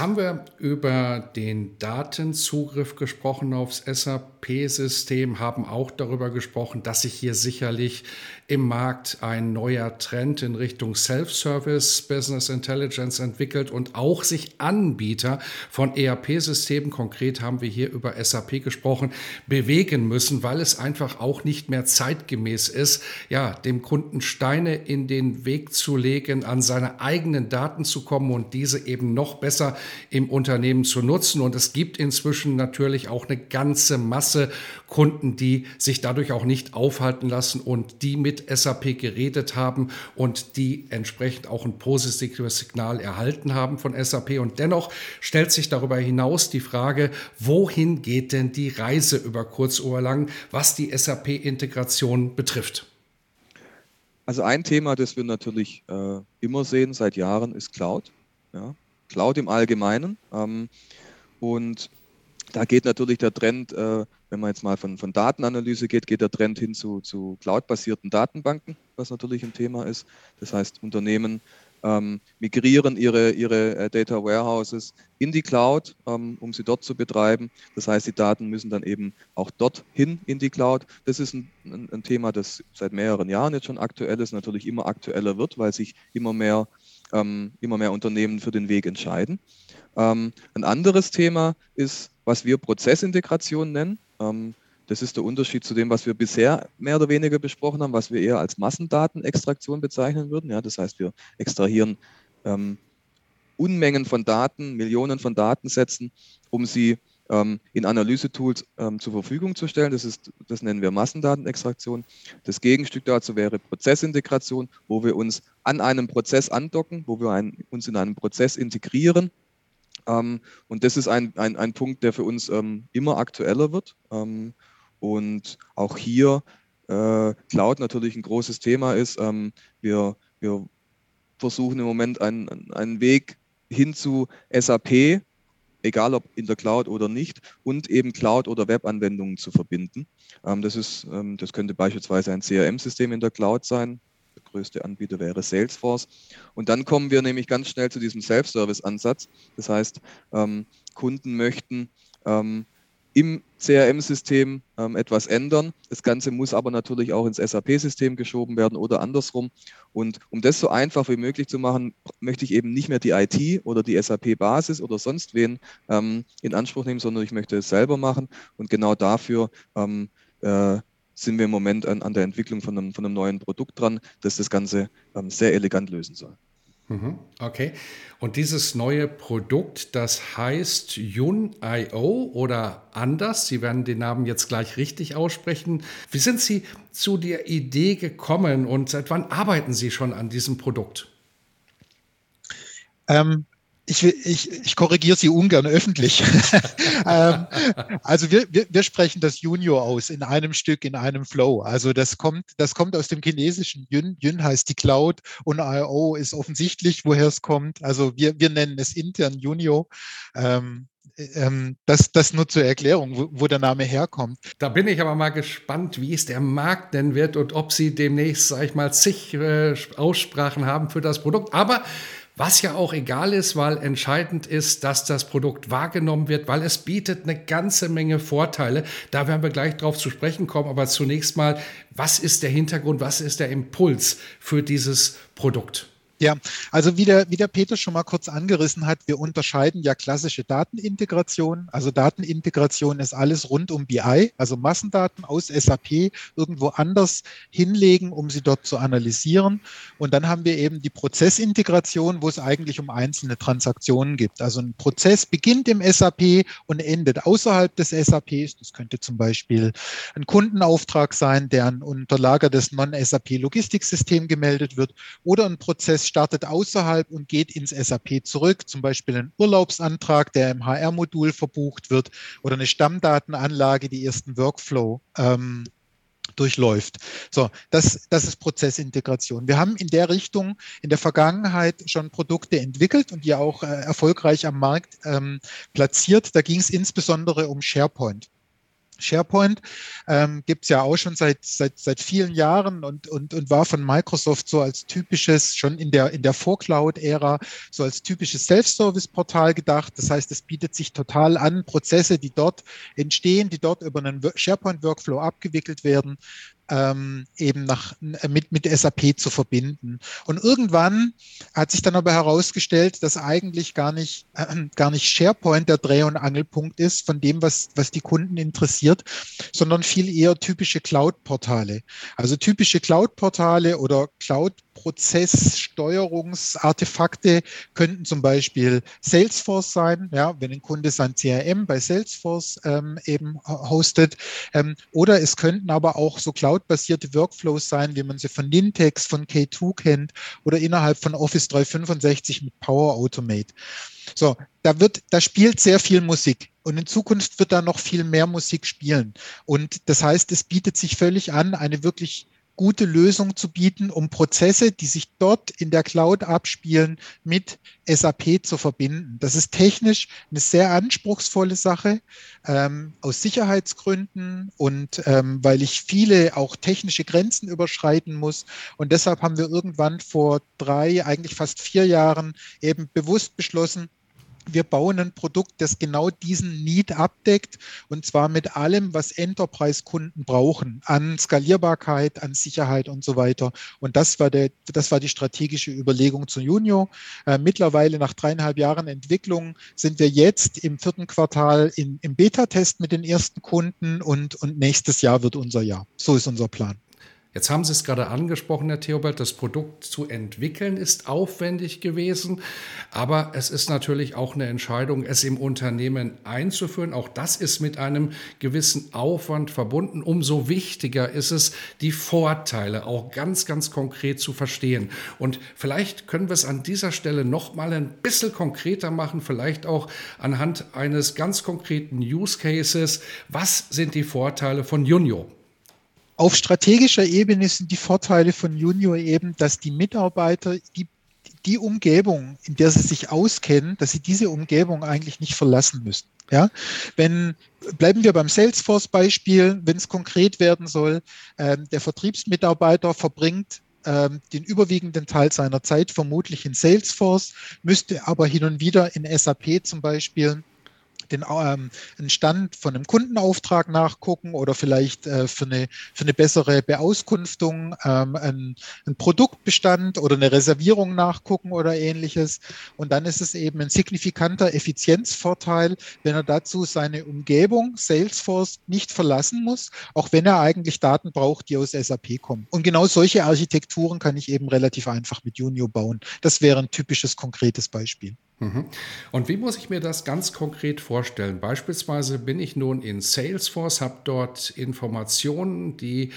Haben wir über den Datenzugriff gesprochen aufs SAP-System, haben auch darüber gesprochen, dass sich hier sicherlich im Markt ein neuer Trend in Richtung Self-Service, Business Intelligence entwickelt und auch sich Anbieter von ERP-Systemen, konkret haben wir hier über SAP gesprochen, bewegen müssen, weil es einfach auch nicht mehr zeitgemäß ist, ja, dem Kunden Steine in den Weg zu legen, an seine eigenen Daten zu kommen und diese eben noch besser im Unternehmen zu nutzen. Und es gibt inzwischen natürlich auch eine ganze Masse Kunden, die sich dadurch auch nicht aufhalten lassen und die mit SAP geredet haben und die entsprechend auch ein positives Signal erhalten haben von SAP. Und dennoch stellt sich darüber hinaus die Frage, wohin geht denn die Reise über kurz oder lang, was die SAP-Integration betrifft? Also ein Thema, das wir natürlich äh, immer sehen seit Jahren, ist Cloud. Ja. Cloud im Allgemeinen. Ähm, und da geht natürlich der Trend, äh, wenn man jetzt mal von, von Datenanalyse geht, geht der Trend hin zu, zu cloud-basierten Datenbanken, was natürlich ein Thema ist. Das heißt, Unternehmen ähm, migrieren ihre, ihre äh, Data Warehouses in die Cloud, ähm, um sie dort zu betreiben. Das heißt, die Daten müssen dann eben auch dorthin in die Cloud. Das ist ein, ein, ein Thema, das seit mehreren Jahren jetzt schon aktuell ist, natürlich immer aktueller wird, weil sich immer mehr ähm, immer mehr Unternehmen für den Weg entscheiden. Ähm, ein anderes Thema ist, was wir Prozessintegration nennen. Ähm, das ist der Unterschied zu dem, was wir bisher mehr oder weniger besprochen haben, was wir eher als Massendatenextraktion bezeichnen würden. Ja, das heißt, wir extrahieren ähm, Unmengen von Daten, Millionen von Datensätzen, um sie in Analyse-Tools ähm, zur Verfügung zu stellen. Das, ist, das nennen wir Massendatenextraktion. Das Gegenstück dazu wäre Prozessintegration, wo wir uns an einem Prozess andocken, wo wir ein, uns in einem Prozess integrieren. Ähm, und das ist ein, ein, ein Punkt, der für uns ähm, immer aktueller wird. Ähm, und auch hier äh, Cloud natürlich ein großes Thema ist. Ähm, wir, wir versuchen im Moment einen, einen Weg hin zu SAP, egal ob in der Cloud oder nicht, und eben Cloud- oder Webanwendungen zu verbinden. Ähm, das, ist, ähm, das könnte beispielsweise ein CRM-System in der Cloud sein. Der größte Anbieter wäre Salesforce. Und dann kommen wir nämlich ganz schnell zu diesem Self-Service-Ansatz. Das heißt, ähm, Kunden möchten im CRM-System ähm, etwas ändern. Das Ganze muss aber natürlich auch ins SAP-System geschoben werden oder andersrum. Und um das so einfach wie möglich zu machen, möchte ich eben nicht mehr die IT oder die SAP-Basis oder sonst wen ähm, in Anspruch nehmen, sondern ich möchte es selber machen. Und genau dafür ähm, äh, sind wir im Moment an, an der Entwicklung von einem, von einem, neuen Produkt dran, das das Ganze ähm, sehr elegant lösen soll. Mhm, okay. Und dieses neue Produkt, das heißt Yun.io oder anders. Sie werden den Namen jetzt gleich richtig aussprechen. Wie sind Sie zu der Idee gekommen und seit wann arbeiten Sie schon an diesem Produkt? Ähm, ich, ich, ich korrigiere Sie ungern öffentlich. ähm, also wir, wir, wir, sprechen das Junior aus in einem Stück, in einem Flow. Also das kommt, das kommt aus dem chinesischen Yun. Yun heißt die Cloud und IO ist offensichtlich, woher es kommt. Also wir, wir nennen es intern Junior. Ähm, ähm, das, das nur zur Erklärung, wo, wo, der Name herkommt. Da bin ich aber mal gespannt, wie es der Markt denn wird und ob Sie demnächst, sag ich mal, zig äh, Aussprachen haben für das Produkt. Aber was ja auch egal ist, weil entscheidend ist, dass das Produkt wahrgenommen wird, weil es bietet eine ganze Menge Vorteile. Da werden wir gleich drauf zu sprechen kommen. Aber zunächst mal, was ist der Hintergrund, was ist der Impuls für dieses Produkt? Ja, also wie der, wie der Peter schon mal kurz angerissen hat, wir unterscheiden ja klassische Datenintegration. Also Datenintegration ist alles rund um BI, also Massendaten aus SAP irgendwo anders hinlegen, um sie dort zu analysieren. Und dann haben wir eben die Prozessintegration, wo es eigentlich um einzelne Transaktionen gibt. Also ein Prozess beginnt im SAP und endet außerhalb des SAPs. Das könnte zum Beispiel ein Kundenauftrag sein, der an unterlagertes Non-SAP-Logistiksystem gemeldet wird oder ein Prozess startet außerhalb und geht ins SAP zurück, zum Beispiel ein Urlaubsantrag, der im HR-Modul verbucht wird oder eine Stammdatenanlage, die ersten Workflow ähm, durchläuft. So, das, das ist Prozessintegration. Wir haben in der Richtung in der Vergangenheit schon Produkte entwickelt und die auch äh, erfolgreich am Markt ähm, platziert. Da ging es insbesondere um SharePoint. SharePoint ähm, gibt es ja auch schon seit, seit, seit vielen Jahren und, und, und war von Microsoft so als typisches, schon in der, in der Vorcloud-Ära, so als typisches Self-Service-Portal gedacht. Das heißt, es bietet sich total an, Prozesse, die dort entstehen, die dort über einen SharePoint-Workflow abgewickelt werden, ähm, eben nach, mit, mit SAP zu verbinden. Und irgendwann hat sich dann aber herausgestellt, dass eigentlich gar nicht, äh, gar nicht SharePoint der Dreh- und Angelpunkt ist von dem, was, was die Kunden interessiert, sondern viel eher typische Cloud-Portale. Also typische Cloud-Portale oder Cloud Prozesssteuerungsartefakte könnten zum Beispiel Salesforce sein, ja, wenn ein Kunde sein CRM bei Salesforce ähm, eben hostet. Ähm, oder es könnten aber auch so cloud-basierte Workflows sein, wie man sie von Nintex, von K2 kennt oder innerhalb von Office 365 mit Power Automate. So, da wird, da spielt sehr viel Musik. Und in Zukunft wird da noch viel mehr Musik spielen. Und das heißt, es bietet sich völlig an, eine wirklich gute Lösung zu bieten, um Prozesse, die sich dort in der Cloud abspielen, mit SAP zu verbinden. Das ist technisch eine sehr anspruchsvolle Sache ähm, aus Sicherheitsgründen und ähm, weil ich viele auch technische Grenzen überschreiten muss. Und deshalb haben wir irgendwann vor drei, eigentlich fast vier Jahren eben bewusst beschlossen, wir bauen ein Produkt, das genau diesen Need abdeckt und zwar mit allem, was Enterprise-Kunden brauchen, an Skalierbarkeit, an Sicherheit und so weiter. Und das war, der, das war die strategische Überlegung zu Junio. Äh, mittlerweile nach dreieinhalb Jahren Entwicklung sind wir jetzt im vierten Quartal in, im Beta-Test mit den ersten Kunden und, und nächstes Jahr wird unser Jahr. So ist unser Plan. Jetzt haben Sie es gerade angesprochen, Herr Theobald, das Produkt zu entwickeln ist aufwendig gewesen, aber es ist natürlich auch eine Entscheidung, es im Unternehmen einzuführen. Auch das ist mit einem gewissen Aufwand verbunden. Umso wichtiger ist es, die Vorteile auch ganz, ganz konkret zu verstehen. Und vielleicht können wir es an dieser Stelle noch mal ein bisschen konkreter machen, vielleicht auch anhand eines ganz konkreten Use Cases. Was sind die Vorteile von Junio? Auf strategischer Ebene sind die Vorteile von Junior eben, dass die Mitarbeiter die, die Umgebung, in der sie sich auskennen, dass sie diese Umgebung eigentlich nicht verlassen müssen. Ja, wenn bleiben wir beim Salesforce-Beispiel, wenn es konkret werden soll, äh, der Vertriebsmitarbeiter verbringt ähm, den überwiegenden Teil seiner Zeit vermutlich in Salesforce, müsste aber hin und wieder in SAP zum Beispiel den ähm, einen Stand von einem Kundenauftrag nachgucken oder vielleicht äh, für, eine, für eine bessere Beauskunftung ähm, einen, einen Produktbestand oder eine Reservierung nachgucken oder ähnliches. Und dann ist es eben ein signifikanter Effizienzvorteil, wenn er dazu seine Umgebung, Salesforce, nicht verlassen muss, auch wenn er eigentlich Daten braucht, die aus SAP kommen. Und genau solche Architekturen kann ich eben relativ einfach mit Junio bauen. Das wäre ein typisches konkretes Beispiel. Mhm. Und wie muss ich mir das ganz konkret vorstellen? Beispielsweise bin ich nun in Salesforce, habe dort Informationen, die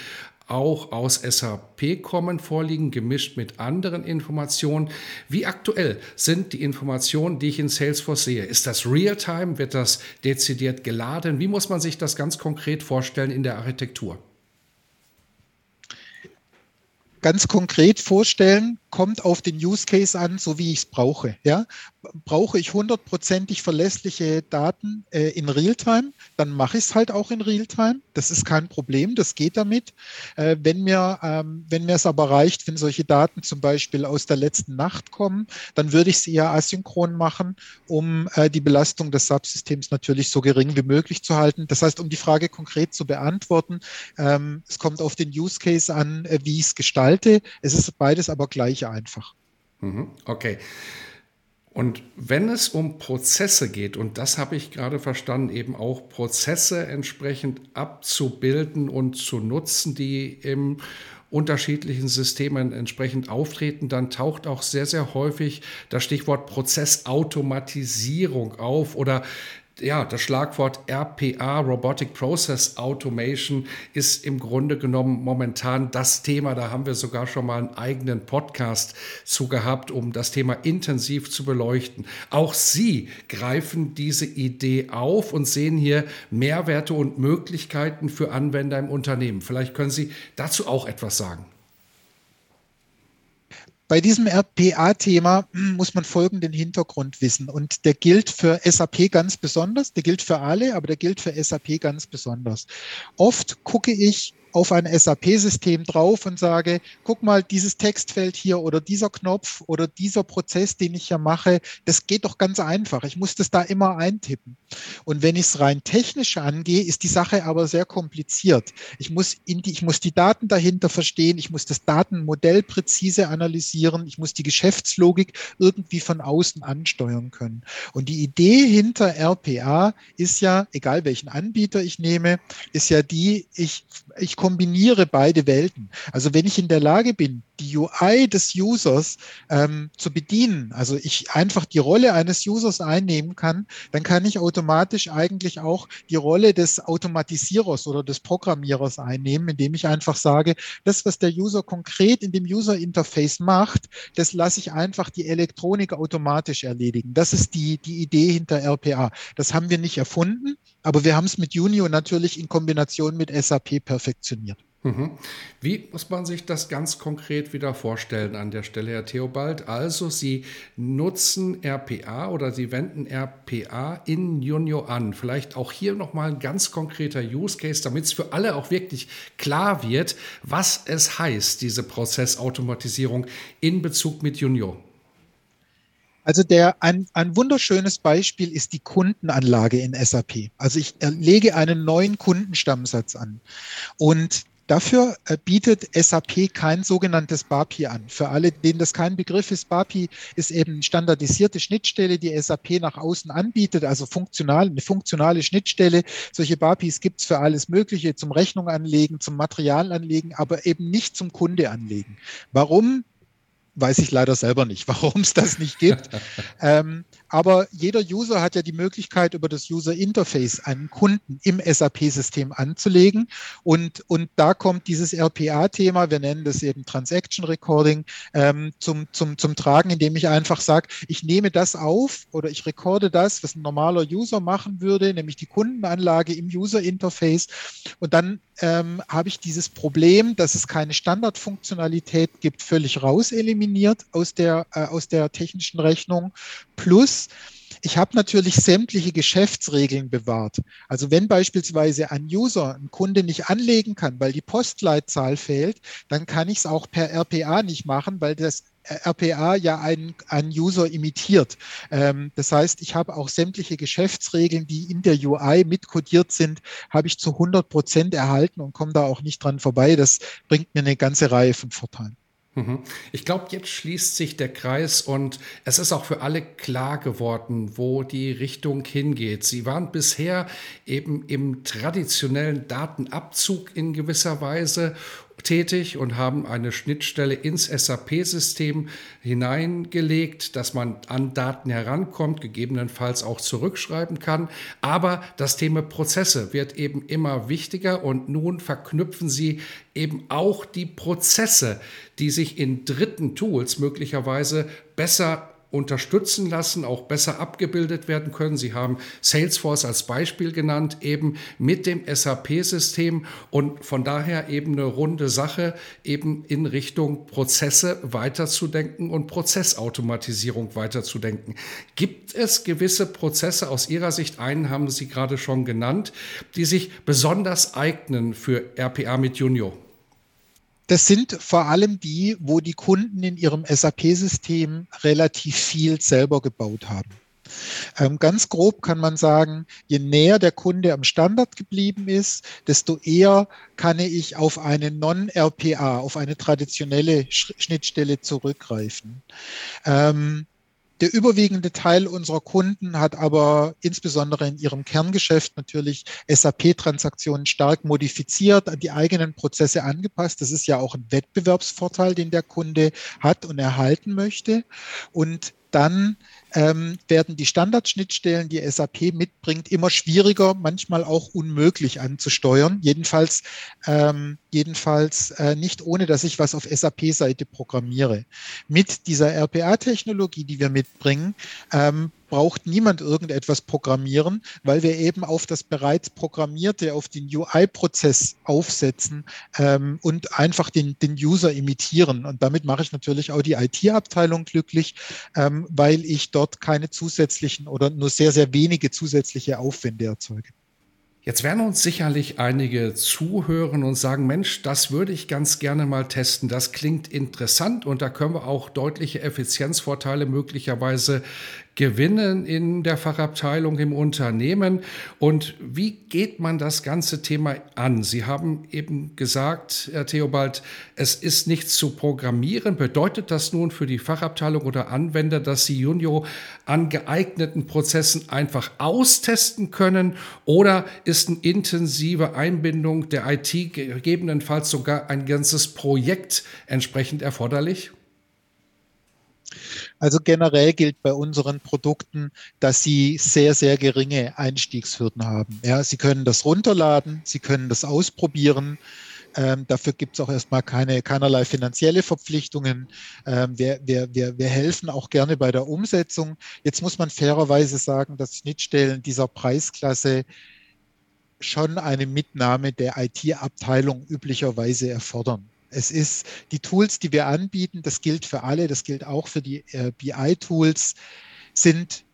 auch aus SAP kommen, vorliegen, gemischt mit anderen Informationen. Wie aktuell sind die Informationen, die ich in Salesforce sehe? Ist das Realtime? Wird das dezidiert geladen? Wie muss man sich das ganz konkret vorstellen in der Architektur? Ganz konkret vorstellen, kommt auf den Use Case an, so wie ich es brauche. Ja? Brauche ich hundertprozentig verlässliche Daten äh, in Realtime, dann mache ich es halt auch in Realtime. Das ist kein Problem, das geht damit. Äh, wenn mir ähm, wenn mir es aber reicht, wenn solche Daten zum Beispiel aus der letzten Nacht kommen, dann würde ich es eher asynchron machen, um äh, die Belastung des Subsystems natürlich so gering wie möglich zu halten. Das heißt, um die Frage konkret zu beantworten, ähm, es kommt auf den Use Case an, äh, wie ich es gestalte. Es ist beides aber gleich einfach. Mhm. Okay. Und wenn es um Prozesse geht, und das habe ich gerade verstanden, eben auch Prozesse entsprechend abzubilden und zu nutzen, die im unterschiedlichen Systemen entsprechend auftreten, dann taucht auch sehr, sehr häufig das Stichwort Prozessautomatisierung auf oder ja, das Schlagwort RPA, Robotic Process Automation, ist im Grunde genommen momentan das Thema. Da haben wir sogar schon mal einen eigenen Podcast zu gehabt, um das Thema intensiv zu beleuchten. Auch Sie greifen diese Idee auf und sehen hier Mehrwerte und Möglichkeiten für Anwender im Unternehmen. Vielleicht können Sie dazu auch etwas sagen. Bei diesem RPA-Thema muss man folgenden Hintergrund wissen und der gilt für SAP ganz besonders, der gilt für alle, aber der gilt für SAP ganz besonders. Oft gucke ich auf ein SAP-System drauf und sage, guck mal, dieses Textfeld hier oder dieser Knopf oder dieser Prozess, den ich hier mache, das geht doch ganz einfach. Ich muss das da immer eintippen. Und wenn ich es rein technisch angehe, ist die Sache aber sehr kompliziert. Ich muss, in die, ich muss die Daten dahinter verstehen, ich muss das Datenmodell präzise analysieren, ich muss die Geschäftslogik irgendwie von außen ansteuern können. Und die Idee hinter RPA ist ja, egal welchen Anbieter ich nehme, ist ja die, ich, ich kombiniere beide Welten. Also wenn ich in der Lage bin, die UI des Users ähm, zu bedienen, also ich einfach die Rolle eines Users einnehmen kann, dann kann ich automatisch eigentlich auch die Rolle des Automatisierers oder des Programmierers einnehmen, indem ich einfach sage, das, was der User konkret in dem User Interface macht, das lasse ich einfach die Elektronik automatisch erledigen. Das ist die, die Idee hinter RPA. Das haben wir nicht erfunden, aber wir haben es mit Junio natürlich in Kombination mit SAP perfektioniert. Mhm. Wie muss man sich das ganz konkret wieder vorstellen an der Stelle, Herr Theobald? Also Sie nutzen RPA oder Sie wenden RPA in Junio an. Vielleicht auch hier nochmal ein ganz konkreter Use Case, damit es für alle auch wirklich klar wird, was es heißt, diese Prozessautomatisierung in Bezug mit Junio. Also der, ein, ein wunderschönes Beispiel ist die Kundenanlage in SAP. Also ich lege einen neuen Kundenstammsatz an und Dafür äh, bietet SAP kein sogenanntes BAPI an. Für alle, denen das kein Begriff ist, BAPI ist eben standardisierte Schnittstelle, die SAP nach außen anbietet, also funktional, eine funktionale Schnittstelle. Solche BAPIs gibt es für alles Mögliche, zum Rechnung anlegen, zum Material anlegen, aber eben nicht zum Kunde anlegen. Warum? Weiß ich leider selber nicht, warum es das nicht gibt. ähm, aber jeder User hat ja die Möglichkeit, über das User Interface einen Kunden im SAP-System anzulegen. Und, und da kommt dieses RPA-Thema, wir nennen das eben Transaction Recording, ähm, zum, zum, zum Tragen, indem ich einfach sage, ich nehme das auf oder ich recorde das, was ein normaler User machen würde, nämlich die Kundenanlage im User Interface. Und dann ähm, habe ich dieses Problem, dass es keine Standardfunktionalität gibt, völlig raus eliminiert aus der, äh, aus der technischen Rechnung. Plus, ich habe natürlich sämtliche Geschäftsregeln bewahrt. Also wenn beispielsweise ein User, ein Kunde nicht anlegen kann, weil die Postleitzahl fehlt, dann kann ich es auch per RPA nicht machen, weil das RPA ja einen, einen User imitiert. Ähm, das heißt, ich habe auch sämtliche Geschäftsregeln, die in der UI mitkodiert sind, habe ich zu 100 Prozent erhalten und komme da auch nicht dran vorbei. Das bringt mir eine ganze Reihe von Vorteilen. Mhm. Ich glaube, jetzt schließt sich der Kreis und es ist auch für alle klar geworden, wo die Richtung hingeht. Sie waren bisher eben im traditionellen Datenabzug in gewisser Weise tätig und haben eine Schnittstelle ins SAP-System hineingelegt, dass man an Daten herankommt, gegebenenfalls auch zurückschreiben kann. Aber das Thema Prozesse wird eben immer wichtiger und nun verknüpfen sie eben auch die Prozesse, die sich in dritten Tools möglicherweise besser unterstützen lassen, auch besser abgebildet werden können. Sie haben Salesforce als Beispiel genannt, eben mit dem SAP-System und von daher eben eine runde Sache, eben in Richtung Prozesse weiterzudenken und Prozessautomatisierung weiterzudenken. Gibt es gewisse Prozesse aus Ihrer Sicht, einen haben Sie gerade schon genannt, die sich besonders eignen für RPA mit Junior? Das sind vor allem die, wo die Kunden in ihrem SAP-System relativ viel selber gebaut haben. Ähm, ganz grob kann man sagen, je näher der Kunde am Standard geblieben ist, desto eher kann ich auf eine Non-RPA, auf eine traditionelle Schnittstelle zurückgreifen. Ähm, der überwiegende Teil unserer Kunden hat aber insbesondere in ihrem Kerngeschäft natürlich SAP-Transaktionen stark modifiziert, an die eigenen Prozesse angepasst. Das ist ja auch ein Wettbewerbsvorteil, den der Kunde hat und erhalten möchte. Und dann ähm, werden die Standardschnittstellen, die SAP mitbringt, immer schwieriger, manchmal auch unmöglich anzusteuern. Jedenfalls, ähm, jedenfalls äh, nicht ohne, dass ich was auf SAP-Seite programmiere. Mit dieser RPA-Technologie, die wir mitbringen, ähm, braucht niemand irgendetwas programmieren, weil wir eben auf das bereits Programmierte, auf den UI-Prozess aufsetzen ähm, und einfach den, den User imitieren. Und damit mache ich natürlich auch die IT-Abteilung glücklich, ähm, weil ich dort keine zusätzlichen oder nur sehr, sehr wenige zusätzliche Aufwände erzeuge. Jetzt werden uns sicherlich einige zuhören und sagen, Mensch, das würde ich ganz gerne mal testen. Das klingt interessant und da können wir auch deutliche Effizienzvorteile möglicherweise gewinnen in der Fachabteilung im Unternehmen. Und wie geht man das ganze Thema an? Sie haben eben gesagt, Herr Theobald, es ist nichts zu programmieren. Bedeutet das nun für die Fachabteilung oder Anwender, dass sie Junio an geeigneten Prozessen einfach austesten können? Oder ist eine intensive Einbindung der IT gegebenenfalls sogar ein ganzes Projekt entsprechend erforderlich? Also generell gilt bei unseren Produkten, dass sie sehr, sehr geringe Einstiegshürden haben. Ja, sie können das runterladen, sie können das ausprobieren. Ähm, dafür gibt es auch erstmal keine, keinerlei finanzielle Verpflichtungen. Ähm, wir, wir, wir, wir helfen auch gerne bei der Umsetzung. Jetzt muss man fairerweise sagen, dass Schnittstellen dieser Preisklasse schon eine Mitnahme der IT-Abteilung üblicherweise erfordern. Es ist die Tools, die wir anbieten, das gilt für alle, das gilt auch für die äh, BI-Tools, sind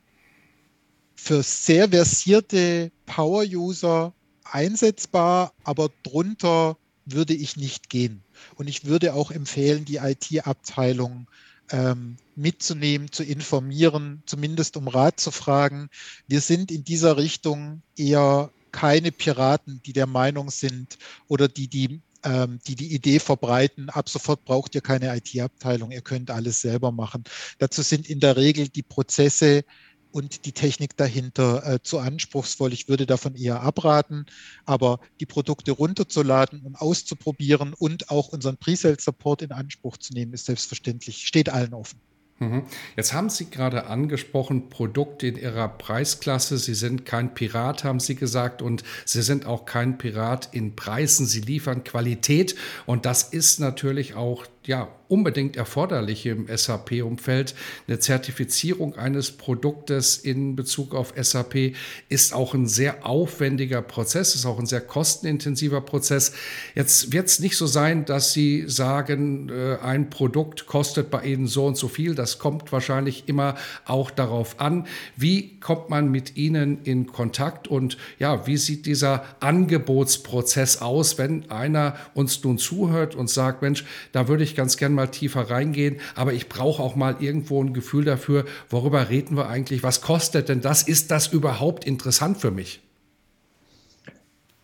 für sehr versierte Power-User einsetzbar, aber drunter würde ich nicht gehen. Und ich würde auch empfehlen, die IT-Abteilung ähm, mitzunehmen, zu informieren, zumindest um Rat zu fragen. Wir sind in dieser Richtung eher keine Piraten, die der Meinung sind oder die die die die Idee verbreiten, ab sofort braucht ihr keine IT-Abteilung, ihr könnt alles selber machen. Dazu sind in der Regel die Prozesse und die Technik dahinter äh, zu anspruchsvoll. Ich würde davon eher abraten, aber die Produkte runterzuladen und auszuprobieren und auch unseren Pre-Sale-Support in Anspruch zu nehmen, ist selbstverständlich, steht allen offen. Mhm. Jetzt haben Sie gerade angesprochen, Produkte in Ihrer Preisklasse. Sie sind kein Pirat, haben Sie gesagt, und Sie sind auch kein Pirat in Preisen. Sie liefern Qualität und das ist natürlich auch ja, unbedingt erforderlich im SAP-Umfeld. Eine Zertifizierung eines Produktes in Bezug auf SAP ist auch ein sehr aufwendiger Prozess, ist auch ein sehr kostenintensiver Prozess. Jetzt wird es nicht so sein, dass Sie sagen, äh, ein Produkt kostet bei Ihnen so und so viel. Das kommt wahrscheinlich immer auch darauf an, wie kommt man mit Ihnen in Kontakt und ja, wie sieht dieser Angebotsprozess aus, wenn einer uns nun zuhört und sagt, Mensch, da würde ich ganz gern mal tiefer reingehen, aber ich brauche auch mal irgendwo ein Gefühl dafür, worüber reden wir eigentlich, was kostet denn das? Ist das überhaupt interessant für mich?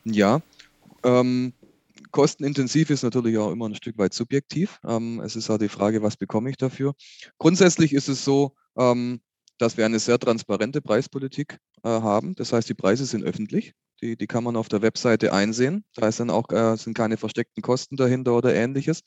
Ja, ähm, kostenintensiv ist natürlich auch immer ein Stück weit subjektiv. Ähm, es ist auch die Frage, was bekomme ich dafür. Grundsätzlich ist es so, ähm, dass wir eine sehr transparente Preispolitik äh, haben. Das heißt, die Preise sind öffentlich. Die, die kann man auf der Webseite einsehen. Da ist dann auch, äh, sind keine versteckten Kosten dahinter oder ähnliches.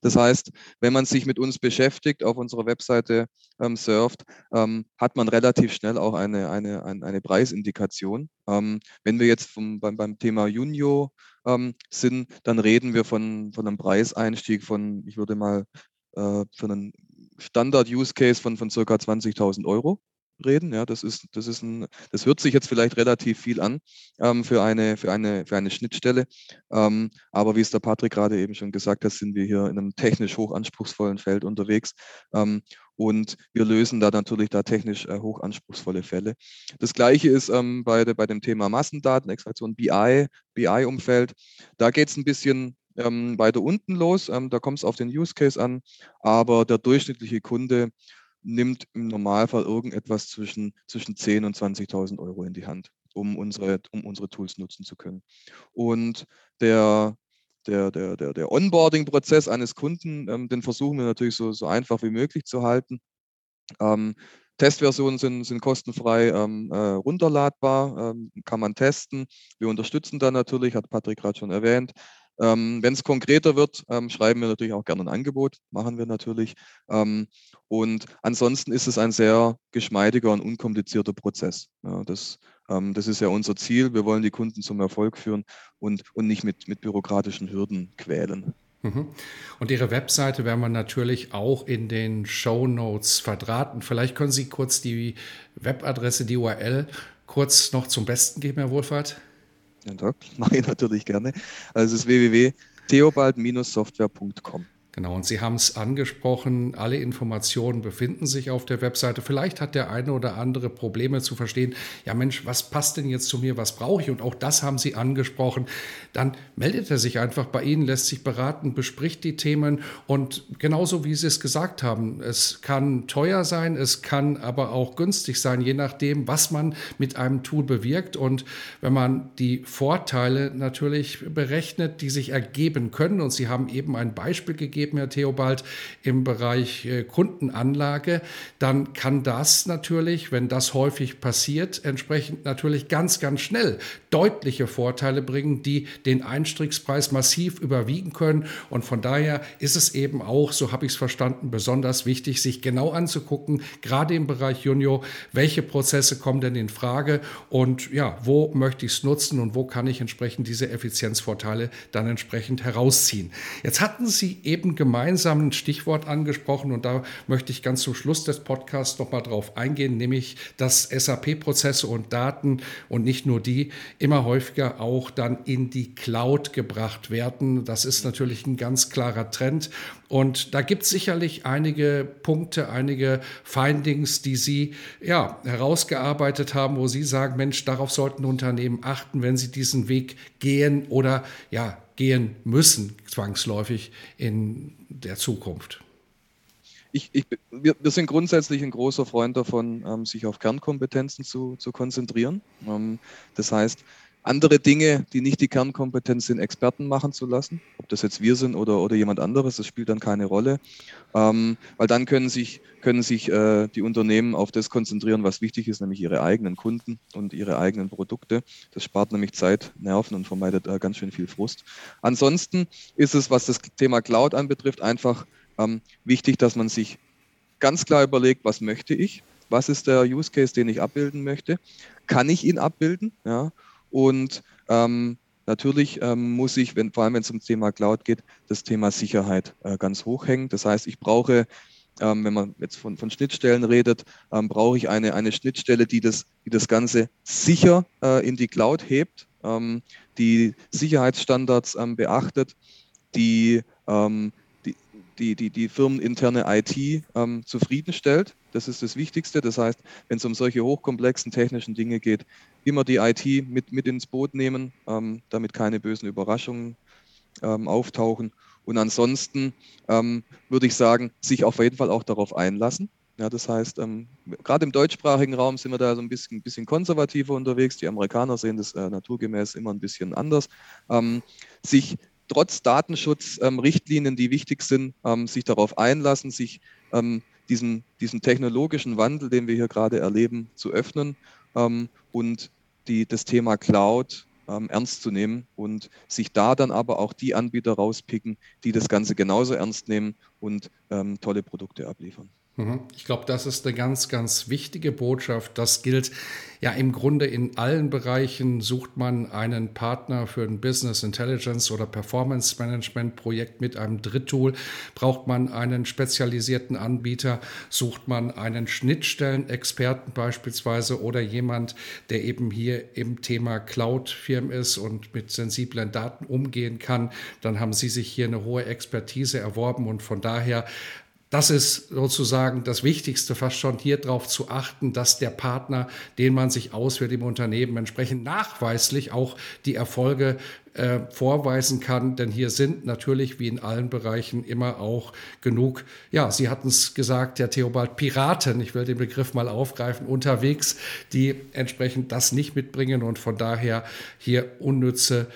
Das heißt, wenn man sich mit uns beschäftigt, auf unserer Webseite ähm, surft, ähm, hat man relativ schnell auch eine, eine, eine, eine Preisindikation. Ähm, wenn wir jetzt vom, beim, beim Thema Junio ähm, sind, dann reden wir von, von einem Preiseinstieg von, ich würde mal äh, für einen Standard-Use-Case von, von circa 20.000 Euro reden. Ja, das ist, das ist ein, das hört sich jetzt vielleicht relativ viel an ähm, für, eine, für, eine, für eine Schnittstelle. Ähm, aber wie es der Patrick gerade eben schon gesagt hat, sind wir hier in einem technisch hochanspruchsvollen Feld unterwegs. Ähm, und wir lösen da natürlich da technisch äh, hochanspruchsvolle Fälle. Das gleiche ist ähm, bei, bei dem Thema Massendatenextraktion, BI, BI-Umfeld. Da geht es ein bisschen ähm, weiter unten los. Ähm, da kommt es auf den Use Case an, aber der durchschnittliche Kunde nimmt im Normalfall irgendetwas zwischen, zwischen 10.000 und 20.000 Euro in die Hand, um unsere, um unsere Tools nutzen zu können. Und der, der, der, der, der Onboarding-Prozess eines Kunden, ähm, den versuchen wir natürlich so, so einfach wie möglich zu halten. Ähm, Testversionen sind, sind kostenfrei ähm, äh, runterladbar, ähm, kann man testen. Wir unterstützen da natürlich, hat Patrick gerade schon erwähnt. Ähm, Wenn es konkreter wird, ähm, schreiben wir natürlich auch gerne ein Angebot, machen wir natürlich. Ähm, und ansonsten ist es ein sehr geschmeidiger und unkomplizierter Prozess. Ja, das, ähm, das ist ja unser Ziel. Wir wollen die Kunden zum Erfolg führen und, und nicht mit, mit bürokratischen Hürden quälen. Mhm. Und Ihre Webseite werden wir natürlich auch in den Show Notes verdrahten. Vielleicht können Sie kurz die Webadresse, die URL, kurz noch zum Besten geben, Herr Wohlfahrt. Ja, Doc, mache ich natürlich gerne. Also es ist www.theobald-software.com. Genau, und Sie haben es angesprochen, alle Informationen befinden sich auf der Webseite. Vielleicht hat der eine oder andere Probleme zu verstehen, ja Mensch, was passt denn jetzt zu mir, was brauche ich? Und auch das haben Sie angesprochen. Dann meldet er sich einfach bei Ihnen, lässt sich beraten, bespricht die Themen und genauso wie Sie es gesagt haben, es kann teuer sein, es kann aber auch günstig sein, je nachdem, was man mit einem Tool bewirkt. Und wenn man die Vorteile natürlich berechnet, die sich ergeben können, und Sie haben eben ein Beispiel gegeben, Herr Theobald, im Bereich äh, Kundenanlage, dann kann das natürlich, wenn das häufig passiert, entsprechend natürlich ganz, ganz schnell deutliche Vorteile bringen, die den Einstiegspreis massiv überwiegen können. Und von daher ist es eben auch, so habe ich es verstanden, besonders wichtig, sich genau anzugucken, gerade im Bereich Junior, welche Prozesse kommen denn in Frage und ja, wo möchte ich es nutzen und wo kann ich entsprechend diese Effizienzvorteile dann entsprechend herausziehen. Jetzt hatten Sie eben gemeinsam ein Stichwort angesprochen und da möchte ich ganz zum Schluss des Podcasts nochmal drauf eingehen, nämlich dass SAP-Prozesse und Daten und nicht nur die immer häufiger auch dann in die Cloud gebracht werden. Das ist natürlich ein ganz klarer Trend und da gibt es sicherlich einige Punkte, einige Findings, die Sie ja, herausgearbeitet haben, wo Sie sagen, Mensch, darauf sollten Unternehmen achten, wenn sie diesen Weg gehen oder ja, gehen müssen, zwangsläufig in der Zukunft? Ich, ich, wir, wir, sind grundsätzlich ein großer Freund davon, ähm, sich auf Kernkompetenzen zu, zu konzentrieren. Ähm, das heißt, andere Dinge, die nicht die Kernkompetenz sind, Experten machen zu lassen. Ob das jetzt wir sind oder, oder jemand anderes, das spielt dann keine Rolle. Ähm, weil dann können sich, können sich äh, die Unternehmen auf das konzentrieren, was wichtig ist, nämlich ihre eigenen Kunden und ihre eigenen Produkte. Das spart nämlich Zeit, Nerven und vermeidet äh, ganz schön viel Frust. Ansonsten ist es, was das Thema Cloud anbetrifft, einfach ähm, wichtig, dass man sich ganz klar überlegt, was möchte ich? Was ist der Use Case, den ich abbilden möchte? Kann ich ihn abbilden? Ja? Und ähm, natürlich ähm, muss ich, wenn, vor allem wenn es um Thema Cloud geht, das Thema Sicherheit äh, ganz hoch hängen. Das heißt, ich brauche, ähm, wenn man jetzt von, von Schnittstellen redet, ähm, brauche ich eine, eine Schnittstelle, die das, die das Ganze sicher äh, in die Cloud hebt, ähm, die Sicherheitsstandards ähm, beachtet, die die, die, die firmeninterne IT ähm, zufriedenstellt. Das ist das Wichtigste. Das heißt, wenn es um solche hochkomplexen technischen Dinge geht, immer die IT mit, mit ins Boot nehmen, ähm, damit keine bösen Überraschungen ähm, auftauchen. Und ansonsten ähm, würde ich sagen, sich auf jeden Fall auch darauf einlassen. Ja, das heißt, ähm, gerade im deutschsprachigen Raum sind wir da so ein bisschen, bisschen konservativer unterwegs. Die Amerikaner sehen das äh, naturgemäß immer ein bisschen anders. Ähm, sich trotz Datenschutzrichtlinien, ähm, die wichtig sind, ähm, sich darauf einlassen, sich ähm, diesen, diesen technologischen Wandel, den wir hier gerade erleben, zu öffnen ähm, und die, das Thema Cloud ähm, ernst zu nehmen und sich da dann aber auch die Anbieter rauspicken, die das Ganze genauso ernst nehmen und ähm, tolle Produkte abliefern. Mhm. Ich glaube, das ist eine ganz, ganz wichtige Botschaft. Das gilt ja im Grunde in allen Bereichen. Sucht man einen Partner für ein Business Intelligence oder Performance Management Projekt mit einem Dritttool, braucht man einen spezialisierten Anbieter, sucht man einen Schnittstellenexperten beispielsweise oder jemand, der eben hier im Thema Cloud-Firmen ist und mit sensiblen Daten umgehen kann, dann haben Sie sich hier eine hohe Expertise erworben und von daher das ist sozusagen das Wichtigste, fast schon hier darauf zu achten, dass der Partner, den man sich auswählt im Unternehmen, entsprechend nachweislich auch die Erfolge äh, vorweisen kann. Denn hier sind natürlich wie in allen Bereichen immer auch genug, ja, Sie hatten es gesagt, Herr Theobald, Piraten, ich will den Begriff mal aufgreifen, unterwegs, die entsprechend das nicht mitbringen und von daher hier unnütze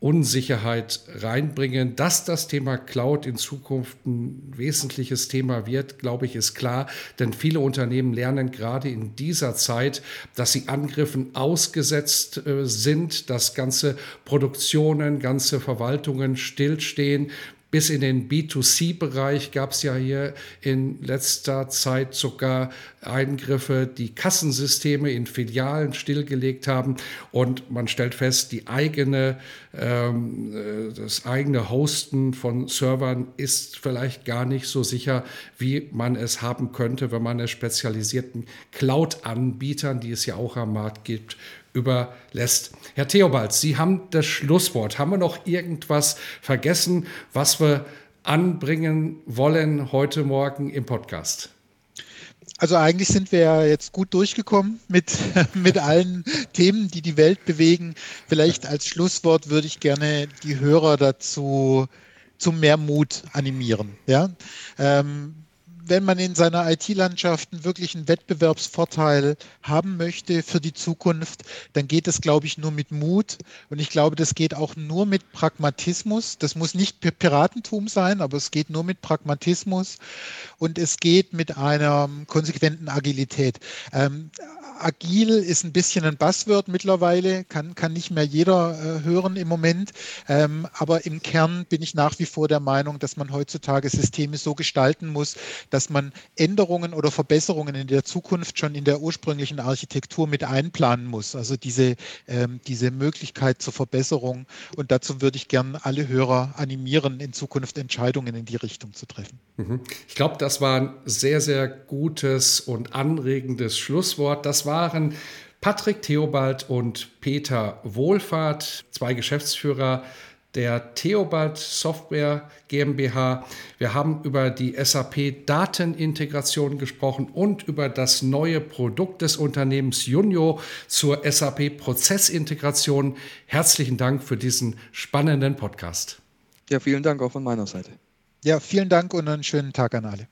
Unsicherheit reinbringen. Dass das Thema Cloud in Zukunft ein wesentliches Thema wird, glaube ich, ist klar. Denn viele Unternehmen lernen gerade in dieser Zeit, dass sie Angriffen ausgesetzt äh, sind, dass ganze Produktionen, ganze Verwaltungen stillstehen, bis in den B2C-Bereich gab es ja hier in letzter Zeit sogar Eingriffe, die Kassensysteme in Filialen stillgelegt haben. Und man stellt fest, die eigene, ähm, äh, das eigene Hosten von Servern ist vielleicht gar nicht so sicher, wie man es haben könnte, wenn man es spezialisierten Cloud-Anbietern, die es ja auch am Markt gibt, überlässt. Herr Theobald, Sie haben das Schlusswort. Haben wir noch irgendwas vergessen, was wir anbringen wollen heute Morgen im Podcast? Also eigentlich sind wir ja jetzt gut durchgekommen mit, mit allen Themen, die die Welt bewegen. Vielleicht als Schlusswort würde ich gerne die Hörer dazu zu mehr Mut animieren. Ja? Ähm, wenn man in seiner IT-Landschaft einen wirklichen Wettbewerbsvorteil haben möchte für die Zukunft, dann geht es, glaube ich, nur mit Mut. Und ich glaube, das geht auch nur mit Pragmatismus. Das muss nicht Piratentum sein, aber es geht nur mit Pragmatismus und es geht mit einer konsequenten Agilität. Ähm, agil ist ein bisschen ein Buzzword mittlerweile, kann, kann nicht mehr jeder äh, hören im Moment. Ähm, aber im Kern bin ich nach wie vor der Meinung, dass man heutzutage Systeme so gestalten muss, dass man Änderungen oder Verbesserungen in der Zukunft schon in der ursprünglichen Architektur mit einplanen muss. Also diese, ähm, diese Möglichkeit zur Verbesserung. Und dazu würde ich gern alle Hörer animieren, in Zukunft Entscheidungen in die Richtung zu treffen. Mhm. Ich glaube, das war ein sehr, sehr gutes und anregendes Schlusswort. Das war waren Patrick Theobald und Peter Wohlfahrt, zwei Geschäftsführer der Theobald Software GmbH. Wir haben über die SAP Datenintegration gesprochen und über das neue Produkt des Unternehmens Junio zur SAP Prozessintegration. Herzlichen Dank für diesen spannenden Podcast. Ja, vielen Dank auch von meiner Seite. Ja, vielen Dank und einen schönen Tag an alle.